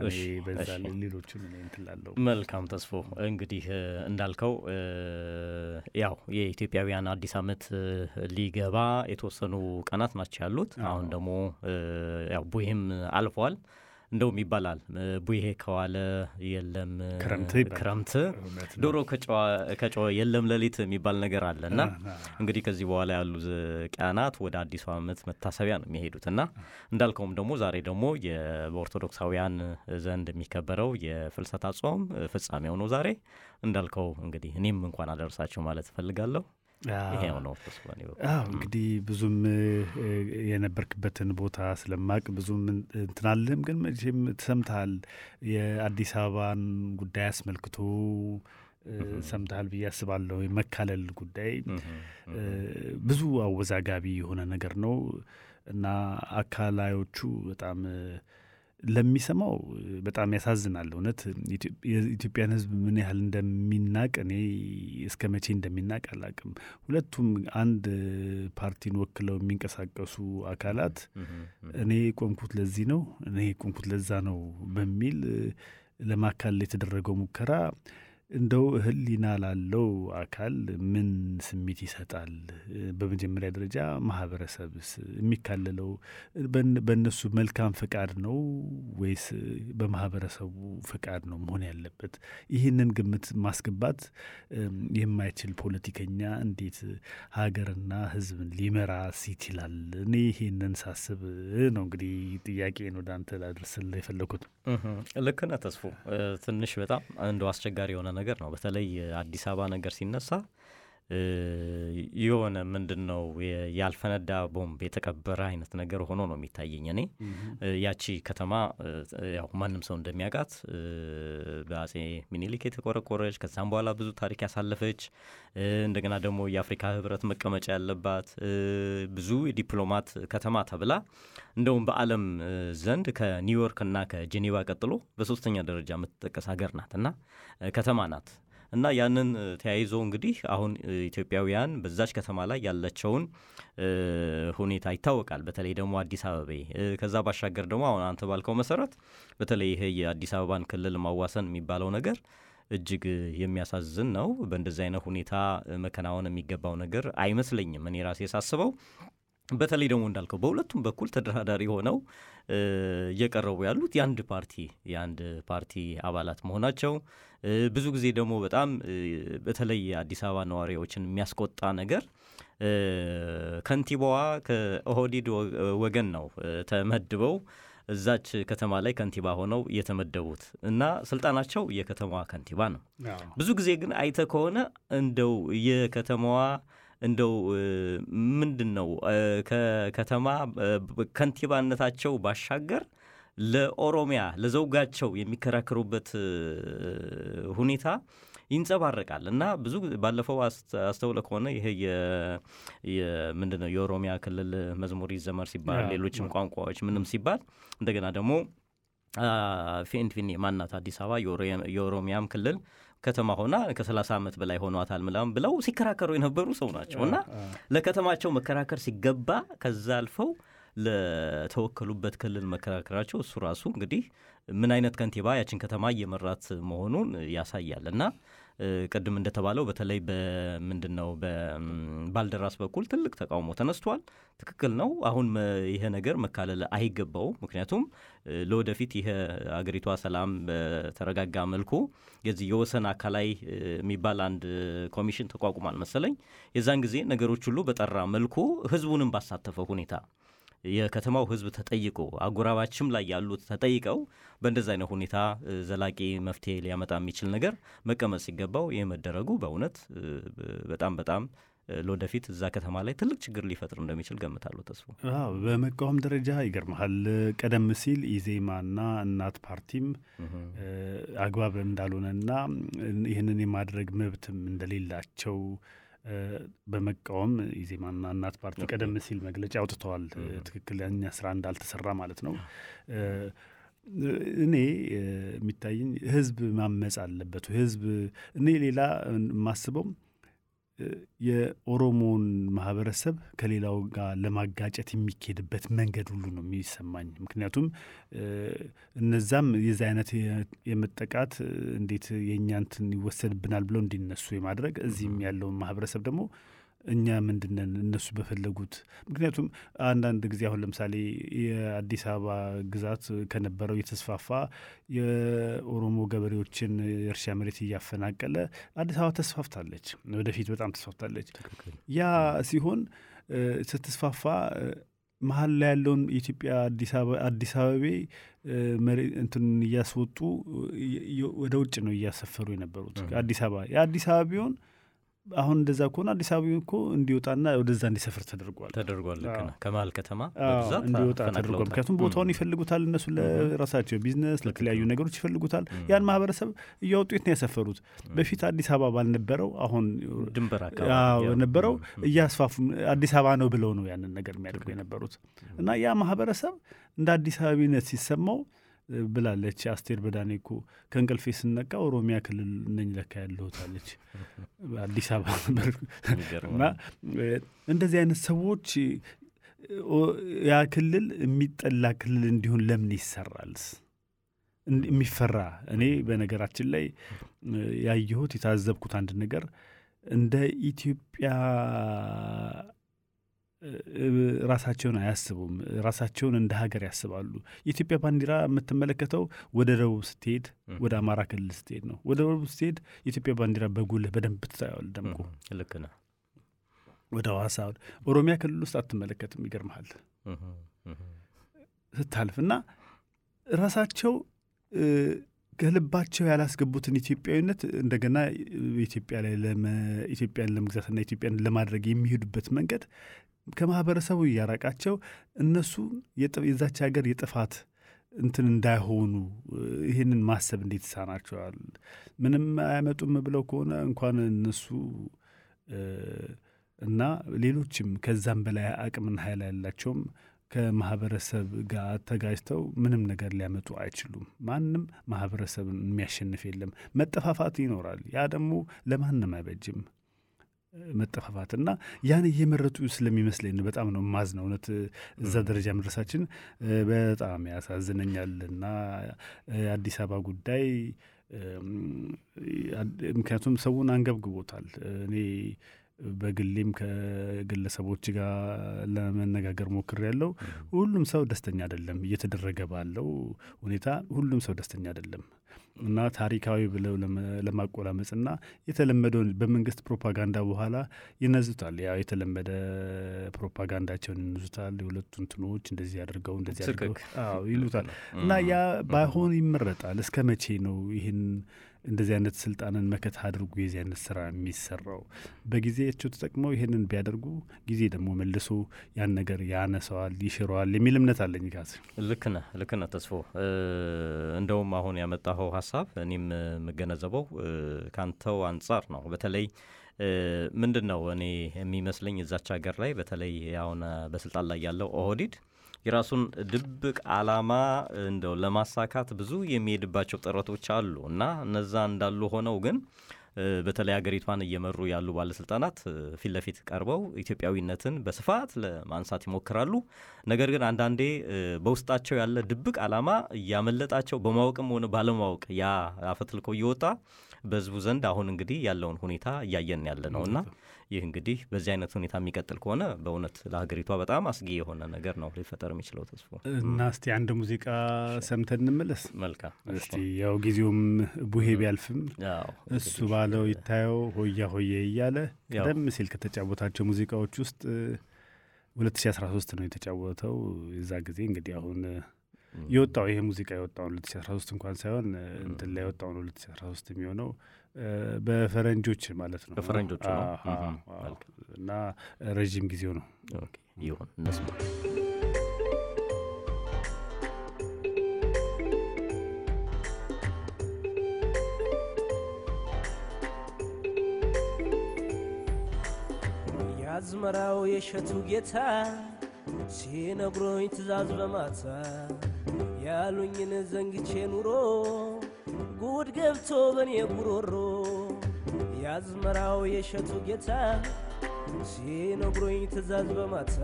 እሺ፣ በዛ ሌሎቹን እላለሁ። መልካም ተስፎ እንግዲህ እንዳልከው ያው የኢትዮጵያውያን አዲስ ዓመት እ፣ ሊገባ የተወሰኑ ቀናት ናቸው ያሉት። አሁን ደግሞ ያው ቡሄም አልፏል። እንደውም ይባላል። ቡሄ ከዋለ የለም ክረምት ዶሮ ከጮኸ የለም ሌሊት የሚባል ነገር አለ። እና እንግዲህ ከዚህ በኋላ ያሉ ቀናት ወደ አዲሱ ዓመት መታሰቢያ ነው የሚሄዱት። እና እንዳልከውም ደግሞ ዛሬ ደግሞ በኦርቶዶክሳውያን ዘንድ የሚከበረው የፍልሰታ ጾም ፍጻሜው ነው ዛሬ። እንዳልከው እንግዲህ እኔም እንኳን አደረሳቸው ማለት እፈልጋለሁ። ይሄው ነው እንግዲህ ብዙም የነበርክበትን ቦታ ስለማቅ ብዙም እንትን አልልም፣ ግን መቼም ተሰምተሃል የአዲስ አበባን ጉዳይ አስመልክቶ ሰምተሃል ብዬ አስባለሁ። የመካለል ጉዳይ ብዙ አወዛጋቢ የሆነ ነገር ነው። እና አካላዮቹ በጣም ለሚሰማው በጣም ያሳዝናል። እውነት ኢትዮ- የኢትዮጵያን ሕዝብ ምን ያህል እንደሚናቅ እኔ እስከ መቼ እንደሚናቅ አላቅም። ሁለቱም አንድ ፓርቲን ወክለው የሚንቀሳቀሱ አካላት እኔ ቆምኩት ለዚህ ነው፣ እኔ ቆምኩት ለዛ ነው በሚል እ፣ ለማካለል የተደረገው ሙከራ እንደው ሕሊና ላለው አካል ምን ስሜት ይሰጣል? በመጀመሪያ ደረጃ ማህበረሰብስ የሚካለለው በእነሱ መልካም ፈቃድ ነው ወይስ በማህበረሰቡ ፈቃድ ነው መሆን ያለበት? ይህንን ግምት ማስገባት የማይችል ፖለቲከኛ እንዴት ሀገርና ሕዝብን ሊመራ ይችላል? እኔ ይህንን ሳስብ ነው እንግዲህ ጥያቄን ወደ አንተ ላደርስልህ የፈለኩት። ልክ ነህ ተስፎ። ትንሽ በጣም እንደው አስቸጋሪ የሆነ ነገር ነው። በተለይ አዲስ አበባ ነገር ሲነሳ የሆነ ምንድን ነው ያልፈነዳ ቦምብ የተቀበረ አይነት ነገር ሆኖ ነው የሚታየኝ እኔ። ያቺ ከተማ ያው ማንም ሰው እንደሚያውቃት በአጼ ሚኒሊክ የተቆረቆረች ከዛም በኋላ ብዙ ታሪክ ያሳለፈች እንደገና ደግሞ የአፍሪካ ህብረት መቀመጫ ያለባት ብዙ የዲፕሎማት ከተማ ተብላ እንደውም በዓለም ዘንድ ከኒውዮርክ እና ከጄኔቫ ቀጥሎ በሶስተኛ ደረጃ የምትጠቀስ ሀገር ናት እና ከተማ ናት እና ያንን ተያይዞ እንግዲህ አሁን ኢትዮጵያውያን በዛች ከተማ ላይ ያላቸውን እ፣ ሁኔታ ይታወቃል። በተለይ ደግሞ አዲስ አበቤ እ፣ ከዛ ባሻገር ደግሞ አሁን አንተ ባልከው መሰረት በተለይ ይሄ የአዲስ አበባን ክልል ማዋሰን የሚባለው ነገር እጅግ የሚያሳዝን ነው። በእንደዚህ አይነት ሁኔታ መከናወን የሚገባው ነገር አይመስለኝም እኔ ራሴ ሳስበው በተለይ ደግሞ እንዳልከው በሁለቱም በኩል ተደራዳሪ ሆነው እየቀረቡ ያሉት የአንድ ፓርቲ የአንድ ፓርቲ አባላት መሆናቸው ብዙ ጊዜ ደግሞ በጣም በተለይ የአዲስ አበባ ነዋሪዎችን የሚያስቆጣ ነገር ከንቲባዋ ከኦህዴድ ወ- ወገን ነው ተመድበው እዛች ከተማ ላይ ከንቲባ ሆነው የተመደቡት እና ስልጣናቸው የከተማዋ ከንቲባ ነው። ብዙ ጊዜ ግን አይተ ከሆነ እንደው የከተማዋ እንደው ምንድን ነው ከከተማ ከንቲባነታቸው ባሻገር ለኦሮሚያ ለዘውጋቸው የሚከራከሩበት ሁኔታ ይንጸባረቃል። እና ብዙ ባለፈው አስ- አስተውለ ከሆነ ይሄ ምንድን ነው የኦሮሚያ ክልል መዝሙር ይዘመር ሲባል ሌሎችም ቋንቋዎች ምንም ሲባል እንደገና ደግሞ ፊንፊኔ ማናት አዲስ አበባ የኦሮሚያም ክልል ከተማ ሆና ከ30 ዓመት በላይ ሆኗታል ምናምን ብለው ሲከራከሩ የነበሩ ሰው ናቸው። እና ለከተማቸው መከራከር ሲገባ ከዛ አልፈው ለተወከሉበት ክልል መከራከራቸው እሱ ራሱ እንግዲህ ምን አይነት ከንቲባ ያችን ከተማ እየመራት መሆኑን ያሳያል እና ቅድም እንደተባለው በተለይ በምንድን ነው በባልደራስ በኩል ትልቅ ተቃውሞ ተነስቷል። ትክክል ነው። አሁን ይሄ ነገር መካለል አይገባውም። ምክንያቱም ለወደፊት ይሄ አገሪቷ ሰላም በተረጋጋ መልኩ የዚህ የወሰን አካላይ የሚባል አንድ ኮሚሽን ተቋቁሟል መሰለኝ። የዛን ጊዜ ነገሮች ሁሉ በጠራ መልኩ ህዝቡንም ባሳተፈ ሁኔታ የከተማው ህዝብ ተጠይቆ አጎራባችም ላይ ያሉት ተጠይቀው በእንደዚ አይነት ሁኔታ ዘላቂ መፍትሄ ሊያመጣ የሚችል ነገር መቀመጥ ሲገባው ይህ መደረጉ በእውነት በጣም በጣም ለወደፊት እዛ ከተማ ላይ ትልቅ ችግር ሊፈጥር እንደሚችል ገምታለሁ። ተስፎ አዎ በመቃወም ደረጃ ይገርመሃል። ቀደም ሲል ኢዜማና እናት ፓርቲም አግባብ እንዳልሆነና ይህንን የማድረግ መብትም እንደሌላቸው በመቃወም ኢዜማና እናት ፓርቲ ቀደም ሲል መግለጫ አውጥተዋል። ትክክለኛ ስራ እንዳልተሰራ ማለት ነው። እኔ የሚታየኝ ህዝብ ማመፅ አለበት። ህዝብ እኔ ሌላ የማስበው የኦሮሞን ማህበረሰብ ከሌላው ጋር ለማጋጨት የሚካሄድበት መንገድ ሁሉ ነው የሚሰማኝ። ምክንያቱም እነዛም የዚህ አይነት የመጠቃት እንዴት የእኛ እንትን ይወሰድብናል ብለው እንዲነሱ የማድረግ እዚህም ያለውን ማህበረሰብ ደግሞ እኛ ምንድነን እነሱ በፈለጉት ምክንያቱም አንዳንድ ጊዜ አሁን ለምሳሌ የአዲስ አበባ ግዛት ከነበረው የተስፋፋ የኦሮሞ ገበሬዎችን የእርሻ መሬት እያፈናቀለ አዲስ አበባ ተስፋፍታለች፣ ወደፊት በጣም ተስፋፍታለች። ያ ሲሆን ስትስፋፋ መሀል ላይ ያለውን የኢትዮጵያ አዲስ አበቤ እንትን እያስወጡ ወደ ውጭ ነው እያሰፈሩ የነበሩት። አዲስ አበባ የአዲስ አበባ ቢሆን አሁን እንደዛ ከሆነ አዲስ አበባ እኮ እንዲወጣና ወደዛ እንዲሰፍር ተደርጓል። ተደርጓል። ልክ ነህ። ከመሀል ከተማ በብዛት እንዲወጣ ተደርጓል። ምክንያቱም ቦታውን ይፈልጉታል እነሱ ለራሳቸው ቢዝነስ፣ ለተለያዩ ነገሮች ይፈልጉታል። ያን ማህበረሰብ እያወጡ የት ነው ያሰፈሩት? በፊት አዲስ አበባ ባልነበረው አሁን ድንበር አካባቢ ነበረው እያስፋፉ አዲስ አበባ ነው ብለው ነው ያንን ነገር የሚያደርጉ የነበሩት። እና ያ ማህበረሰብ እንደ አዲስ አበቢነት ሲሰማው ብላለች አስቴር በዳኔ እኮ ከእንቅልፌ ስነቃ ኦሮሚያ ክልል ነኝ ለካ ያለሁት አለች። አዲስ አበባ ነበር እና እንደዚህ አይነት ሰዎች ያ ክልል የሚጠላ ክልል እንዲሆን ለምን ይሰራልስ? የሚፈራ እኔ በነገራችን ላይ ያየሁት የታዘብኩት አንድ ነገር እንደ ኢትዮጵያ ራሳቸውን አያስቡም። ራሳቸውን እንደ ሀገር ያስባሉ። የኢትዮጵያ ባንዲራ የምትመለከተው ወደ ደቡብ ስትሄድ፣ ወደ አማራ ክልል ስትሄድ ነው። ወደ ደቡብ ስትሄድ የኢትዮጵያ ባንዲራ በጉልህ በደንብ ትታየዋል ደምቆ። ልክ ነህ። ወደ ሐዋሳ ኦሮሚያ ክልል ውስጥ አትመለከትም። ይገርመሃል ስታልፍ እና ራሳቸው ከልባቸው ያላስገቡትን ኢትዮጵያዊነት እንደገና ኢትዮጵያ ላይ ኢትዮጵያን ለመግዛትና ኢትዮጵያን ለማድረግ የሚሄዱበት መንገድ ከማህበረሰቡ እያራቃቸው እነሱ የዛች ሀገር የጥፋት እንትን እንዳይሆኑ ይህንን ማሰብ እንዴት ይሳናቸዋል? ምንም አያመጡም ብለው ከሆነ እንኳን እነሱ እና ሌሎችም ከዛም በላይ አቅምና ኃይል ያላቸውም ከማህበረሰብ ጋር ተጋጅተው ምንም ነገር ሊያመጡ አይችሉም። ማንም ማህበረሰብን የሚያሸንፍ የለም። መጠፋፋት ይኖራል። ያ ደግሞ ለማንም አይበጅም። መጠፋፋት እና ያን እየመረጡ ስለሚመስለኝ በጣም ነው ማዝ ነው እውነት እዛ ደረጃ መድረሳችን በጣም ያሳዝነኛል። እና የአዲስ አበባ ጉዳይ ምክንያቱም ሰውን አንገብግቦታል። እኔ በግሌም ከግለሰቦች ጋር ለመነጋገር ሞክር ያለው ሁሉም ሰው ደስተኛ አይደለም። እየተደረገ ባለው ሁኔታ ሁሉም ሰው ደስተኛ አይደለም እና ታሪካዊ ብለው ለማቆላመጽ እና የተለመደውን በመንግስት ፕሮፓጋንዳ በኋላ ይነዙታል። ያው የተለመደ ፕሮፓጋንዳቸውን ይነዙታል። የሁለቱ እንትኖች እንደዚህ አድርገው እንደዚህ አድርገው ይሉታል እና ያ ባይሆን ይመረጣል። እስከ መቼ ነው ይህን እንደዚህ አይነት ስልጣንን መከታ አድርጎ የዚህ አይነት ስራ የሚሰራው? በጊዜያቸው ተጠቅመው ይህንን ቢያደርጉ ጊዜ ደግሞ መልሶ ያን ነገር ያነሰዋል፣ ይሽረዋል የሚል እምነት አለኝ። ልክ ነህ፣ ልክ ነህ ተስፎ። እንደውም አሁን ያመጣኸው ሀሳብ እኔም የምገነዘበው ካንተው አንጻር ነው። በተለይ ምንድን ነው እኔ የሚመስለኝ እዛች ሀገር ላይ በተለይ አሁን በስልጣን ላይ ያለው ኦህዲድ የራሱን ድብቅ ዓላማ እንደው ለማሳካት ብዙ የሚሄድባቸው ጥረቶች አሉ እና እነዛ እንዳሉ ሆነው ግን በተለይ ሀገሪቷን እየመሩ ያሉ ባለስልጣናት ፊት ለፊት ቀርበው ኢትዮጵያዊነትን በስፋት ለማንሳት ይሞክራሉ። ነገር ግን አንዳንዴ በውስጣቸው ያለ ድብቅ ዓላማ እያመለጣቸው በማወቅም ሆነ ባለማወቅ ያ አፈትልኮ እየወጣ በህዝቡ ዘንድ አሁን እንግዲህ ያለውን ሁኔታ እያየን ያለ ነው ይህ እንግዲህ በዚህ አይነት ሁኔታ የሚቀጥል ከሆነ በእውነት ለሀገሪቷ በጣም አስጊ የሆነ ነገር ነው ሊፈጠር የሚችለው። ተስፎ እና እስቲ አንድ ሙዚቃ ሰምተን እንመለስ። መልካም። እስቲ ያው ጊዜውም ቡሄ ቢያልፍም እሱ ባለው ይታየው ሆያ ሆዬ እያለ ቀደም ሲል ከተጫወታቸው ሙዚቃዎች ውስጥ 2013 ነው የተጫወተው። የዛ ጊዜ እንግዲህ አሁን የወጣው ይሄ ሙዚቃ የወጣው 2013 እንኳን ሳይሆን እንትን ላይ የወጣው ነው 2013 የሚሆነው በፈረንጆች ማለት ነው። በፈረንጆቹ ነው እና ረዥም ጊዜው ነው። ይሁን እነሱ የአዝመራው የሸቱ ጌታ ሲነግሮኝ ትእዛዝ በማታ ያሉኝን ዘንግቼ ኑሮ ጉድ ገብቶ በኔ ጉሮሮ የአዝመራው የሸቱ ጌታ ሲነግሮኝ ትእዛዝ በማታ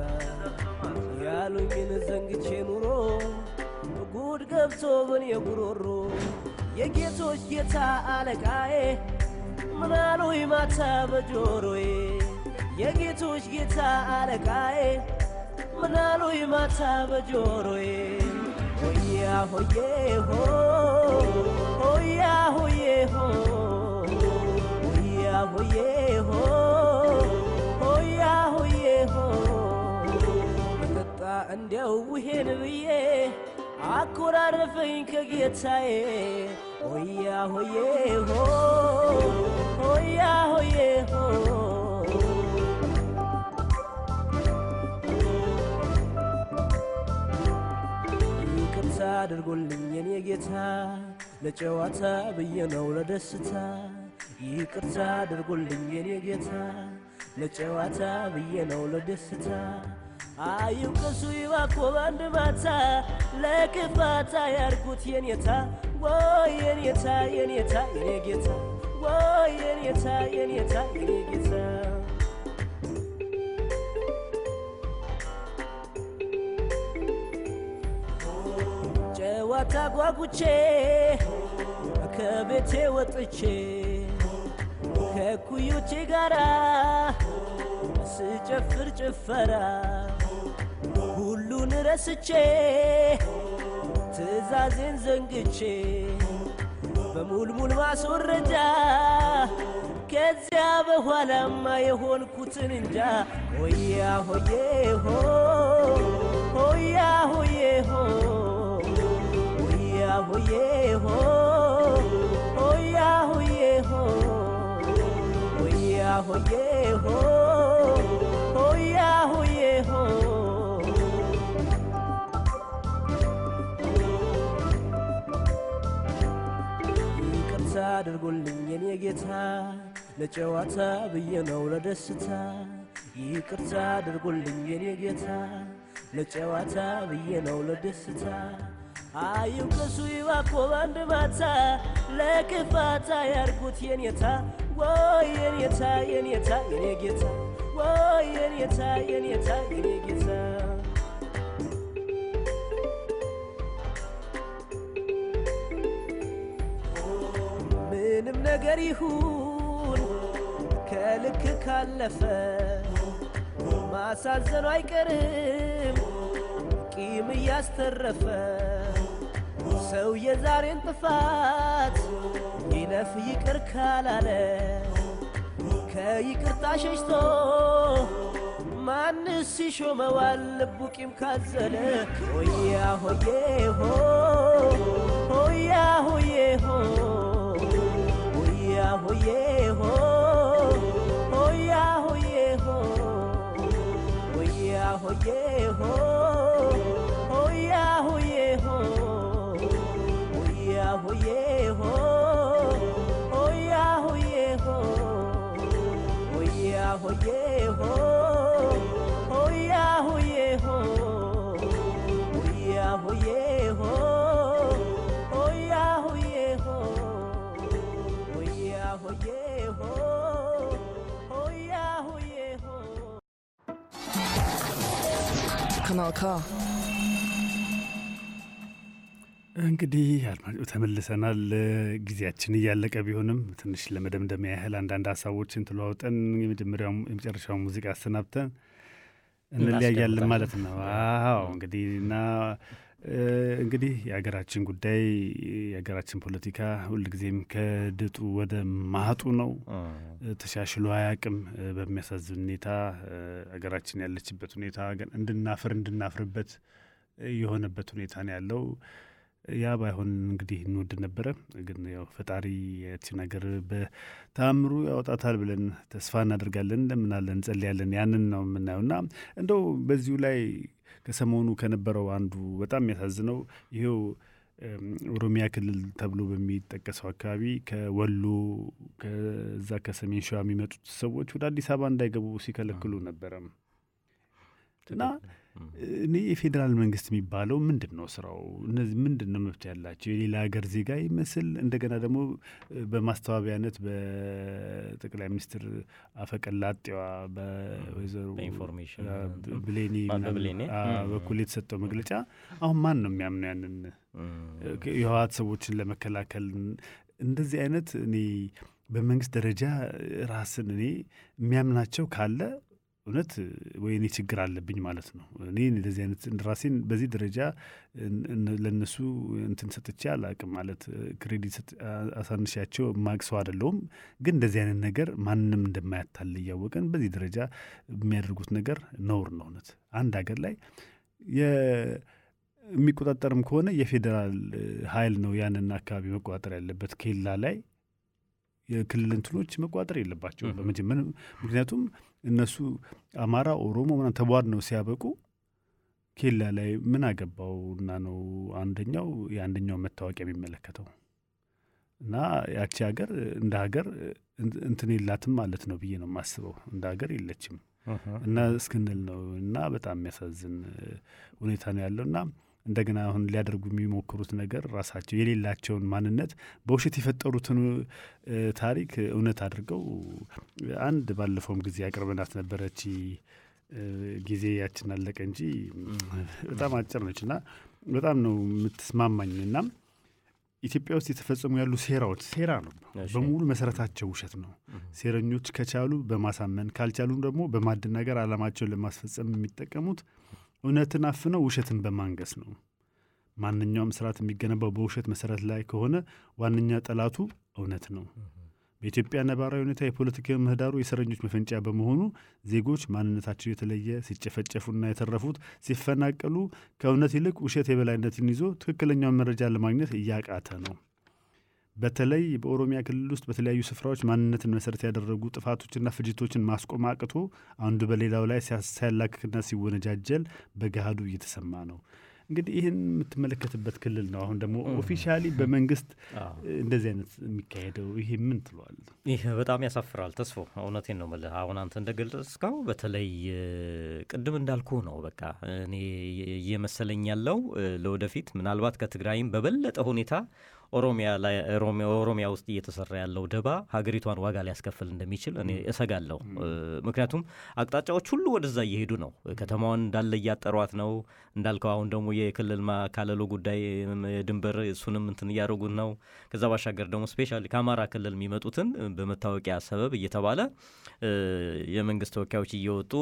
ያሉኝን ዘንግቼ ኑሮ ጉድ ገብቶ በኔ ጉሮሮ የጌቶች ጌታ አለቃዬ ምናሉኝ ማታ በጆሮዬ? የጌቶች ጌታ አለቃዬ ምናሉኝ ማታ በጆሮዬ? ሆያ ሆዬ ሆ እንዲያው ውሄን ብዬ አኮራረፈኝ ከጌታዬ። ሆያ ሆዬ ሆ ሆያ ሆዬ ሆ። ይቅርታ አድርጎልኝ የኔ ጌታ ለጨዋታ ብዬ ነው ለደስታ። ይቅርታ አድርጎልኝ የኔ ጌታ ለጨዋታ ብዬ ነው ለደስታ አይውቀሱ ይባኮ በአንድ ማታ ለክፋታ ያርጉት የኔታ ወይ የኔታ የኔታ የኔ ጌታ ወይ የኔታ የኔታ የኔ ጌታ ጨዋታ ጓጉቼ ከቤቴ ወጥቼ ከኩዮቼ ጋራ ስጨፍር ጭፈራ ሁሉን ረስቼ ትእዛዜን ዘንግቼ በሙልሙል ማስወረጃ ከዚያ በኋላማ የሆንኩትን እንጃ። ሆያ ሆዬ ሆ ሆያ ሆዬ ሆ ሆያ ሆዬ ሆ ሆያ ሆዬ ሆ ሆያ ሆዬ ሆ አድርጎልኝ የኔ ጌታ። ለጨዋታ ብዬ ነው ለደስታ ይቅርታ አድርጎልኝ የኔ ጌታ። ለጨዋታ ብዬ ነው ለደስታ አይውቀሱ ይባኮ በአንድ ማታ። ለክፋታ ያርጉት የኔታ ወይ የኔታ የኔታ የኔ ጌታ ወይ የኔታ የኔታ የኔ ጌታ ምንም ነገር ይሁን ከልክ ካለፈ ማሳዘኑ አይቀርም ቂም እያስተረፈ ሰው የዛሬን ጥፋት ይለፍ ይቅር ካላለ ከይቅርታ ሸሽቶ ማንስ ይሾመዋል? ልቡ ቂም ካዘለ ሆያ ሆዬ ሆ ሆያ ሆዬ ሆ hoye ho, hoya ho, hoya hoye ho, hoya hoye ho, hoya hoye ho, hoya hoye ho, hoya hoye ho. Kanal K. እንግዲህ አድማጭ ተመልሰናል። ጊዜያችን እያለቀ ቢሆንም ትንሽ ለመደምደሚያ ያህል አንዳንድ ሀሳቦችን ተለዋውጠን የመጀመሪያው የመጨረሻውን ሙዚቃ አሰናብተን እንለያያለን ማለት ነው። አዎ እንግዲህ እና እንግዲህ የሀገራችን ጉዳይ የሀገራችን ፖለቲካ ሁልጊዜም ከድጡ ወደ ማጡ ነው። ተሻሽሎ አያቅም። በሚያሳዝን ሁኔታ ሀገራችን ያለችበት ሁኔታ እንድናፍር እንድናፍርበት የሆነበት ሁኔታ ነው ያለው። ያ ባይሆን እንግዲህ እንወድ ነበረ። ግን ያው ፈጣሪ ያችን ነገር በተአምሩ ያወጣታል ብለን ተስፋ እናደርጋለን፣ እንደምናለን፣ እንጸልያለን። ያንን ነው የምናየው እና እንደው በዚሁ ላይ ከሰሞኑ ከነበረው አንዱ በጣም የሚያሳዝነው ይሄው ኦሮሚያ ክልል ተብሎ በሚጠቀሰው አካባቢ ከወሎ ከዛ ከሰሜን ሸዋ የሚመጡት ሰዎች ወደ አዲስ አበባ እንዳይገቡ ሲከለክሉ ነበረም። እና እኔ የፌዴራል መንግስት የሚባለው ምንድን ነው ስራው? እነዚህ ምንድን ነው መብት ያላቸው? የሌላ ሀገር ዜጋ ይመስል እንደገና ደግሞ በማስተባበያነት በጠቅላይ ሚኒስትር አፈቀላጤዋ በወይዘሮ ብሌኒ በኩል የተሰጠው መግለጫ አሁን ማን ነው የሚያምነው ያንን? የህወሓት ሰዎችን ለመከላከል እንደዚህ አይነት እኔ በመንግስት ደረጃ ራስን እኔ የሚያምናቸው ካለ እውነት ወይ እኔ ችግር አለብኝ ማለት ነው። እኔ እንደዚህ አይነት ራሴን በዚህ ደረጃ ለእነሱ እንትን ሰጥቼ አላቅም ማለት ክሬዲት አሳንሻቸው ማቅ ሰው አይደለሁም። ግን እንደዚህ አይነት ነገር ማንም እንደማያታል እያወቀን በዚህ ደረጃ የሚያደርጉት ነገር ነውር ነው። እውነት አንድ ሀገር ላይ የሚቆጣጠርም ከሆነ የፌዴራል ኃይል ነው ያንን አካባቢ መቆጣጠር ያለበት ኬላ ላይ የክልል እንትኖች መቋጠር የለባቸውም በመጀመር ምክንያቱም እነሱ አማራ፣ ኦሮሞ ምናምን ተቧድ ነው ሲያበቁ ኬላ ላይ ምን አገባው እና ነው አንደኛው የአንደኛው መታወቂያ የሚመለከተው? እና ያቺ ሀገር እንደ ሀገር እንትን የላትም ማለት ነው ብዬ ነው የማስበው። እንደ ሀገር የለችም። እና እስክንል ነው። እና በጣም የሚያሳዝን ሁኔታ ነው ያለው። እና እንደገና አሁን ሊያደርጉ የሚሞክሩት ነገር ራሳቸው የሌላቸውን ማንነት በውሸት የፈጠሩትን ታሪክ እውነት አድርገው አንድ ባለፈውም ጊዜ አቅርበናት ነበረች ጊዜ ያችን አለቀ እንጂ በጣም አጭር ነች እና በጣም ነው የምትስማማኝ። እና ኢትዮጵያ ውስጥ የተፈጸሙ ያሉ ሴራዎች ሴራ ነው በሙሉ መሰረታቸው ውሸት ነው። ሴረኞች ከቻሉ በማሳመን ካልቻሉ ደግሞ በማደናገር ዓላማቸውን ለማስፈጸም የሚጠቀሙት እውነትን አፍነው ውሸትን በማንገስ ነው። ማንኛውም ስርዓት የሚገነባው በውሸት መሰረት ላይ ከሆነ ዋነኛ ጠላቱ እውነት ነው። በኢትዮጵያ ነባራዊ ሁኔታ የፖለቲካ ምህዳሩ የእስረኞች መፈንጫ በመሆኑ ዜጎች ማንነታቸው የተለየ ሲጨፈጨፉና የተረፉት ሲፈናቀሉ ከእውነት ይልቅ ውሸት የበላይነትን ይዞ ትክክለኛውን መረጃ ለማግኘት እያቃተ ነው። በተለይ በኦሮሚያ ክልል ውስጥ በተለያዩ ስፍራዎች ማንነትን መሰረት ያደረጉ ጥፋቶችና ፍጅቶችን ማስቆም አቅቶ አንዱ በሌላው ላይ ሲያላክክና ሲወነጃጀል በገሃዱ እየተሰማ ነው። እንግዲህ ይህን የምትመለከትበት ክልል ነው። አሁን ደግሞ officially በመንግስት እንደዚህ አይነት የሚካሄደው ይሄ ምን ትለዋል? ይህ በጣም ያሳፍራል። ተስፎ እውነቴን ነው የምልህ። አሁን አንተ እንደገለጽከው በተለይ ቅድም እንዳልኩ ነው። በቃ እኔ እየመሰለኝ ያለው ለወደፊት ምናልባት ከትግራይም በበለጠ ሁኔታ ኦሮሚያ ውስጥ እየተሰራ ያለው ደባ ሀገሪቷን ዋጋ ሊያስከፍል እንደሚችል እኔ እሰጋለሁ። ምክንያቱም አቅጣጫዎች ሁሉ ወደዛ እየሄዱ ነው። ከተማዋን እንዳለ እያጠሯት ነው እንዳልከው። አሁን ደግሞ የክልል ማካለሉ ጉዳይ ድንበር እሱንም እንትን እያደረጉት ነው። ከዛ ባሻገር ደግሞ ስፔሻሊ ከአማራ ክልል የሚመጡትን በመታወቂያ ሰበብ እየተባለ የመንግስት ተወካዮች እየወጡ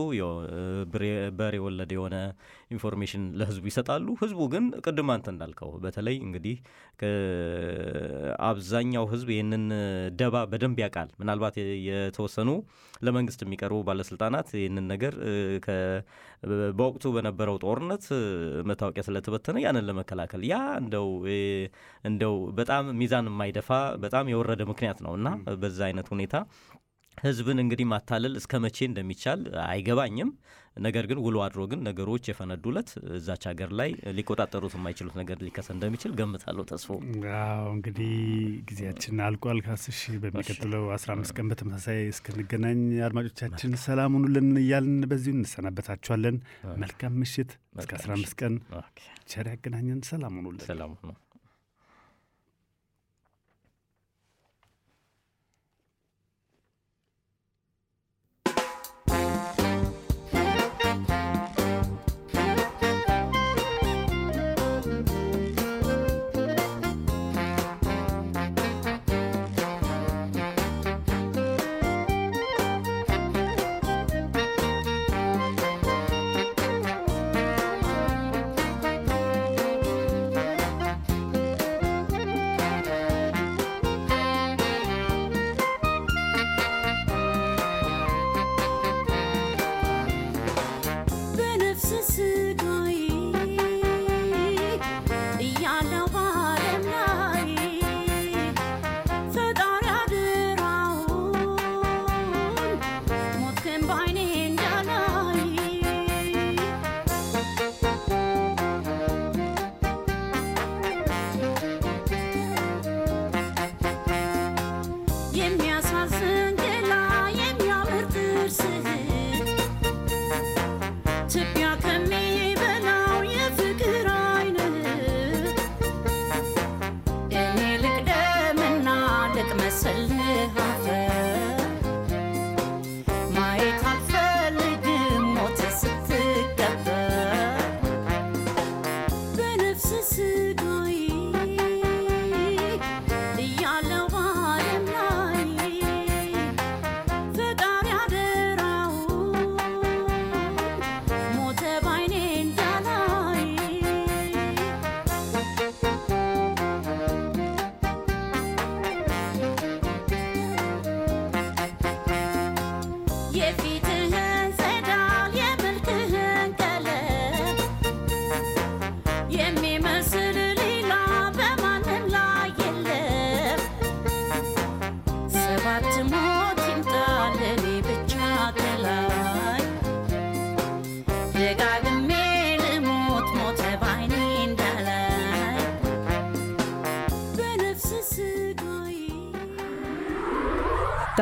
በሬ የወለደ የሆነ information ለህዝቡ ይሰጣሉ። ህዝቡ ግን ቅድም አንተ እንዳልከው በተለይ እንግዲህ አብዛኛው ህዝብ ይህንን ደባ በደንብ ያውቃል። ምናልባት የተወሰኑ ለመንግስት የሚቀርቡ ባለስልጣናት ይህንን ነገር በወቅቱ በነበረው ጦርነት መታወቂያ ስለተበተነ ያንን ለመከላከል ያ እንደው እንደው በጣም ሚዛን የማይደፋ በጣም የወረደ ምክንያት ነው እና በዛ አይነት ሁኔታ ህዝብን እንግዲህ ማታለል እስከ መቼ እንደሚቻል አይገባኝም። ነገር ግን ውሎ አድሮ ግን ነገሮች የፈነዱለት እዛች ሀገር ላይ ሊቆጣጠሩት የማይችሉት ነገር ሊከሰት እንደሚችል ገምታለሁ። ተስፎ አዎ፣ እንግዲህ ጊዜያችን አልቋል። ካስሽ በሚቀጥለው አስራ አምስት ቀን በተመሳሳይ እስክንገናኝ አድማጮቻችን ሰላም ሁኑልን እያልን በዚሁ እንሰናበታችኋለን። መልካም ምሽት። እስከ አስራ አምስት ቀን ቸር ያገናኘን። ሰላም ሁኑልን። ሰላም ሁኑ።